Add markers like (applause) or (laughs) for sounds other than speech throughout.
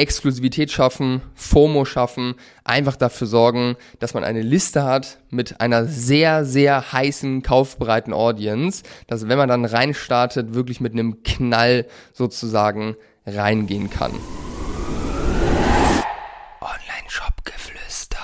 Exklusivität schaffen, FOMO schaffen, einfach dafür sorgen, dass man eine Liste hat mit einer sehr, sehr heißen, kaufbereiten Audience, dass wenn man dann reinstartet, wirklich mit einem Knall sozusagen reingehen kann. Online-Shop-Geflüster.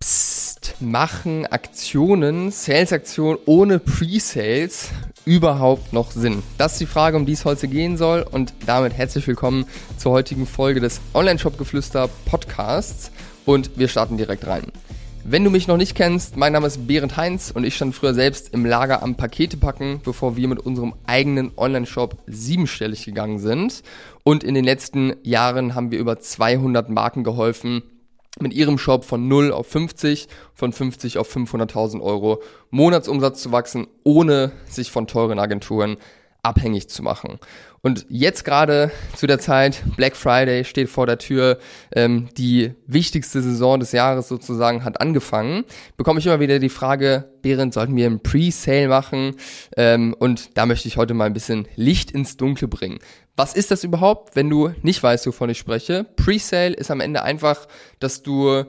Psst. Machen Aktionen, Sales-Aktionen ohne Pre-Sales überhaupt noch Sinn? Das ist die Frage, um die es heute gehen soll. Und damit herzlich willkommen zur heutigen Folge des Online-Shop-Geflüster Podcasts. Und wir starten direkt rein. Wenn du mich noch nicht kennst, mein Name ist Berend Heinz und ich stand früher selbst im Lager am Pakete packen, bevor wir mit unserem eigenen Online-Shop siebenstellig gegangen sind. Und in den letzten Jahren haben wir über 200 Marken geholfen, mit ihrem Shop von 0 auf 50, von 50 auf 500.000 Euro Monatsumsatz zu wachsen, ohne sich von teuren Agenturen abhängig zu machen. Und jetzt gerade zu der Zeit, Black Friday steht vor der Tür, ähm, die wichtigste Saison des Jahres sozusagen hat angefangen, bekomme ich immer wieder die Frage, Behrend, sollten wir einen Pre-Sale machen? Ähm, und da möchte ich heute mal ein bisschen Licht ins Dunkle bringen. Was ist das überhaupt, wenn du nicht weißt, wovon ich spreche? Pre-Sale ist am Ende einfach, dass du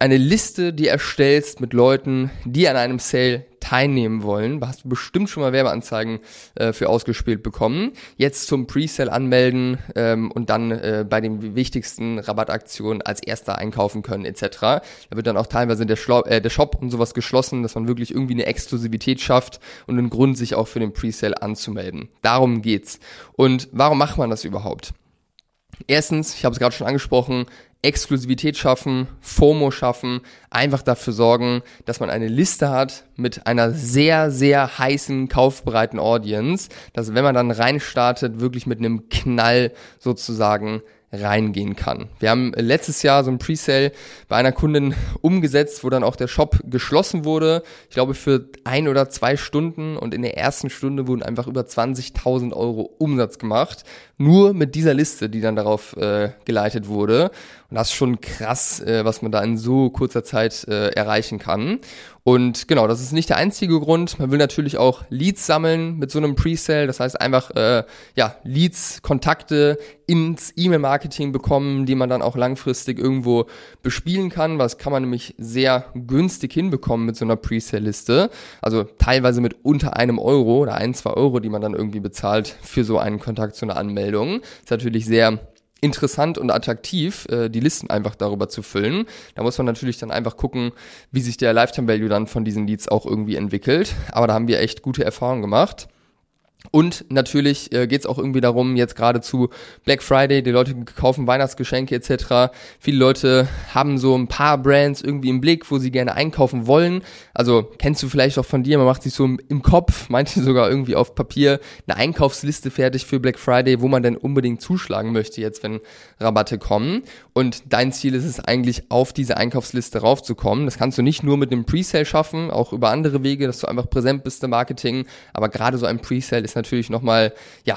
eine Liste, die erstellst mit Leuten, die an einem Sale teilnehmen wollen. Da hast du bestimmt schon mal Werbeanzeigen äh, für ausgespielt bekommen. Jetzt zum Presale anmelden ähm, und dann äh, bei den wichtigsten Rabattaktionen als erster einkaufen können etc. Da wird dann auch teilweise der, Schlo äh, der Shop und sowas geschlossen, dass man wirklich irgendwie eine Exklusivität schafft und einen Grund, sich auch für den Presale anzumelden. Darum geht's. Und warum macht man das überhaupt? Erstens, ich habe es gerade schon angesprochen, Exklusivität schaffen, FOMO schaffen, einfach dafür sorgen, dass man eine Liste hat mit einer sehr, sehr heißen, kaufbereiten Audience, dass wenn man dann reinstartet, wirklich mit einem Knall sozusagen reingehen kann. Wir haben letztes Jahr so ein Presale bei einer Kundin umgesetzt, wo dann auch der Shop geschlossen wurde. Ich glaube für ein oder zwei Stunden und in der ersten Stunde wurden einfach über 20.000 Euro Umsatz gemacht. Nur mit dieser Liste, die dann darauf äh, geleitet wurde. Und das ist schon krass, äh, was man da in so kurzer Zeit äh, erreichen kann. Und genau, das ist nicht der einzige Grund. Man will natürlich auch Leads sammeln mit so einem Presale. Das heißt einfach, äh, ja, Leads, Kontakte ins E-Mail-Marketing bekommen, die man dann auch langfristig irgendwo bespielen kann. Was kann man nämlich sehr günstig hinbekommen mit so einer Presale-Liste. Also teilweise mit unter einem Euro oder ein, zwei Euro, die man dann irgendwie bezahlt für so einen Kontakt zu einer Anmeldung. ist natürlich sehr interessant und attraktiv, äh, die Listen einfach darüber zu füllen. Da muss man natürlich dann einfach gucken, wie sich der Lifetime Value dann von diesen Leads auch irgendwie entwickelt. Aber da haben wir echt gute Erfahrungen gemacht. Und natürlich äh, geht es auch irgendwie darum, jetzt gerade zu Black Friday, die Leute kaufen Weihnachtsgeschenke etc. Viele Leute haben so ein paar Brands irgendwie im Blick, wo sie gerne einkaufen wollen. Also kennst du vielleicht auch von dir, man macht sich so im Kopf, (laughs) manche sogar irgendwie auf Papier, eine Einkaufsliste fertig für Black Friday, wo man denn unbedingt zuschlagen möchte jetzt, wenn Rabatte kommen. Und dein Ziel ist es eigentlich, auf diese Einkaufsliste raufzukommen. Das kannst du nicht nur mit einem Presale schaffen, auch über andere Wege, dass du einfach präsent bist im Marketing. Aber gerade so ein Presale ist natürlich nochmal, ja,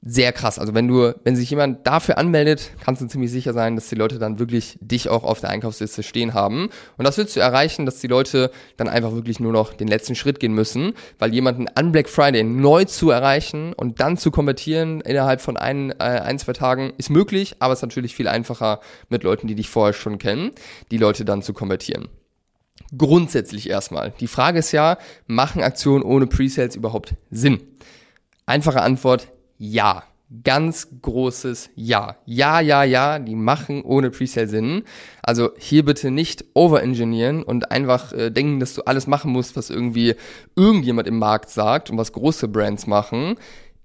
sehr krass. Also wenn du, wenn sich jemand dafür anmeldet, kannst du ziemlich sicher sein, dass die Leute dann wirklich dich auch auf der Einkaufsliste stehen haben. Und das willst du erreichen, dass die Leute dann einfach wirklich nur noch den letzten Schritt gehen müssen, weil jemanden an Black Friday neu zu erreichen und dann zu konvertieren innerhalb von ein, äh, ein, zwei Tagen ist möglich, aber es ist natürlich viel einfacher mit Leuten, die dich vorher schon kennen, die Leute dann zu konvertieren. Grundsätzlich erstmal. Die Frage ist ja, machen Aktionen ohne Presales überhaupt Sinn? Einfache Antwort, ja. Ganz großes Ja. Ja, ja, ja, die machen ohne Presale Sinn. Also hier bitte nicht overengineeren und einfach äh, denken, dass du alles machen musst, was irgendwie irgendjemand im Markt sagt und was große Brands machen.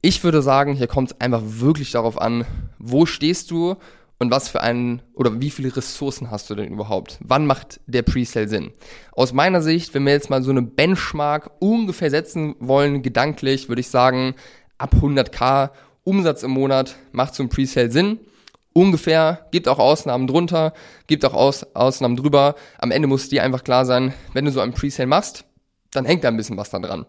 Ich würde sagen, hier kommt es einfach wirklich darauf an, wo stehst du und was für einen oder wie viele Ressourcen hast du denn überhaupt? Wann macht der Presale Sinn? Aus meiner Sicht, wenn wir jetzt mal so eine Benchmark ungefähr setzen wollen, gedanklich, würde ich sagen, ab 100k Umsatz im Monat macht so ein Presale Sinn. Ungefähr, gibt auch Ausnahmen drunter, gibt auch Aus, Ausnahmen drüber. Am Ende muss dir einfach klar sein, wenn du so einen Presale machst, dann hängt da ein bisschen was da dran.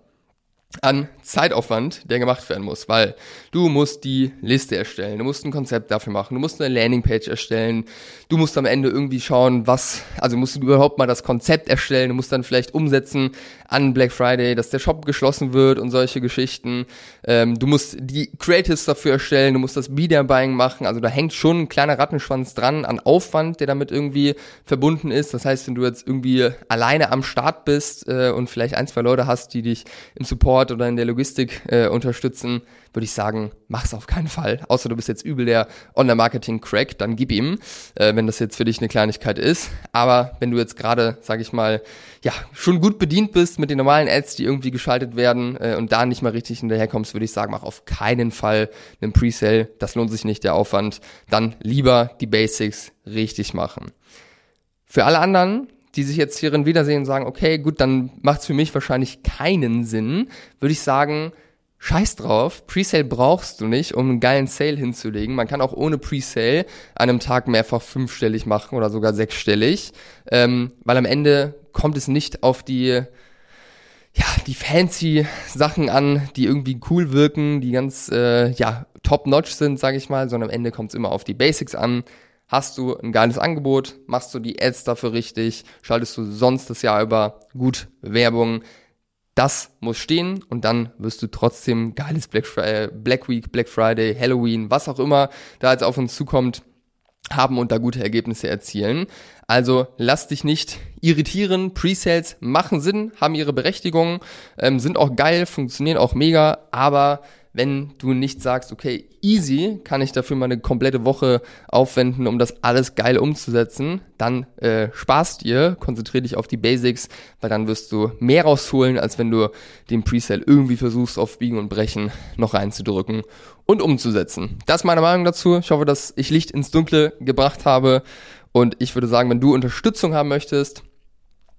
An Zeitaufwand, der gemacht werden muss, weil du musst die Liste erstellen, du musst ein Konzept dafür machen, du musst eine Landingpage erstellen, du musst am Ende irgendwie schauen, was, also musst du überhaupt mal das Konzept erstellen, du musst dann vielleicht umsetzen an Black Friday, dass der Shop geschlossen wird und solche Geschichten. Ähm, du musst die Creatives dafür erstellen, du musst das Media Buying machen, also da hängt schon ein kleiner Rattenschwanz dran an Aufwand, der damit irgendwie verbunden ist. Das heißt, wenn du jetzt irgendwie alleine am Start bist äh, und vielleicht ein, zwei Leute hast, die dich im Support oder in der Logistik äh, unterstützen, würde ich sagen, mach's auf keinen Fall. Außer du bist jetzt übel der Online-Marketing-Crack, dann gib ihm, äh, wenn das jetzt für dich eine Kleinigkeit ist. Aber wenn du jetzt gerade, sage ich mal, ja, schon gut bedient bist mit den normalen Ads, die irgendwie geschaltet werden äh, und da nicht mal richtig hinterherkommst, würde ich sagen, mach auf keinen Fall einen Presale. Das lohnt sich nicht, der Aufwand. Dann lieber die Basics richtig machen. Für alle anderen, die sich jetzt hierin wiedersehen und sagen, okay, gut, dann macht es für mich wahrscheinlich keinen Sinn, würde ich sagen, scheiß drauf, Presale brauchst du nicht, um einen geilen Sale hinzulegen. Man kann auch ohne Presale an einem Tag mehrfach fünfstellig machen oder sogar sechsstellig, ähm, weil am Ende kommt es nicht auf die ja, die fancy Sachen an, die irgendwie cool wirken, die ganz äh, ja, top-notch sind, sage ich mal, sondern am Ende kommt es immer auf die Basics an. Hast du ein geiles Angebot, machst du die Ads dafür richtig, schaltest du sonst das Jahr über gut Werbung. Das muss stehen und dann wirst du trotzdem geiles Black, Friday, Black Week, Black Friday, Halloween, was auch immer da jetzt auf uns zukommt, haben und da gute Ergebnisse erzielen. Also lass dich nicht irritieren. Presales machen Sinn, haben ihre Berechtigung, ähm, sind auch geil, funktionieren auch mega, aber wenn du nicht sagst, okay, easy, kann ich dafür mal eine komplette Woche aufwenden, um das alles geil umzusetzen, dann äh, sparst dir, konzentrier dich auf die Basics, weil dann wirst du mehr rausholen, als wenn du den Presale irgendwie versuchst, auf Biegen und Brechen noch reinzudrücken und umzusetzen. Das ist meine Meinung dazu. Ich hoffe, dass ich Licht ins Dunkle gebracht habe und ich würde sagen, wenn du Unterstützung haben möchtest,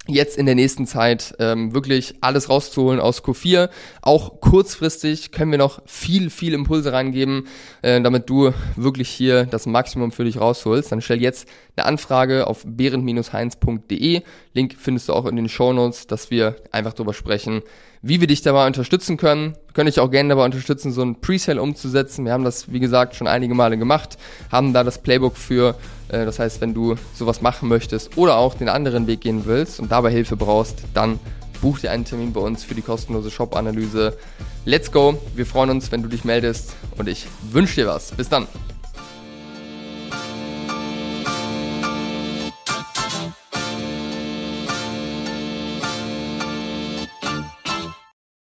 jetzt in der nächsten Zeit ähm, wirklich alles rauszuholen aus Q4. Auch kurzfristig können wir noch viel, viel Impulse reingeben, äh, damit du wirklich hier das Maximum für dich rausholst. Dann stell jetzt eine Anfrage auf behrend-heinz.de. Link findest du auch in den Show Notes, dass wir einfach darüber sprechen, wie wir dich dabei unterstützen können. Wir können dich auch gerne dabei unterstützen, so ein Presale umzusetzen. Wir haben das, wie gesagt, schon einige Male gemacht, haben da das Playbook für. Äh, das heißt, wenn du sowas machen möchtest oder auch den anderen Weg gehen willst und dabei Hilfe brauchst, dann buch dir einen Termin bei uns für die kostenlose Shop-Analyse. Let's go! Wir freuen uns, wenn du dich meldest und ich wünsche dir was. Bis dann!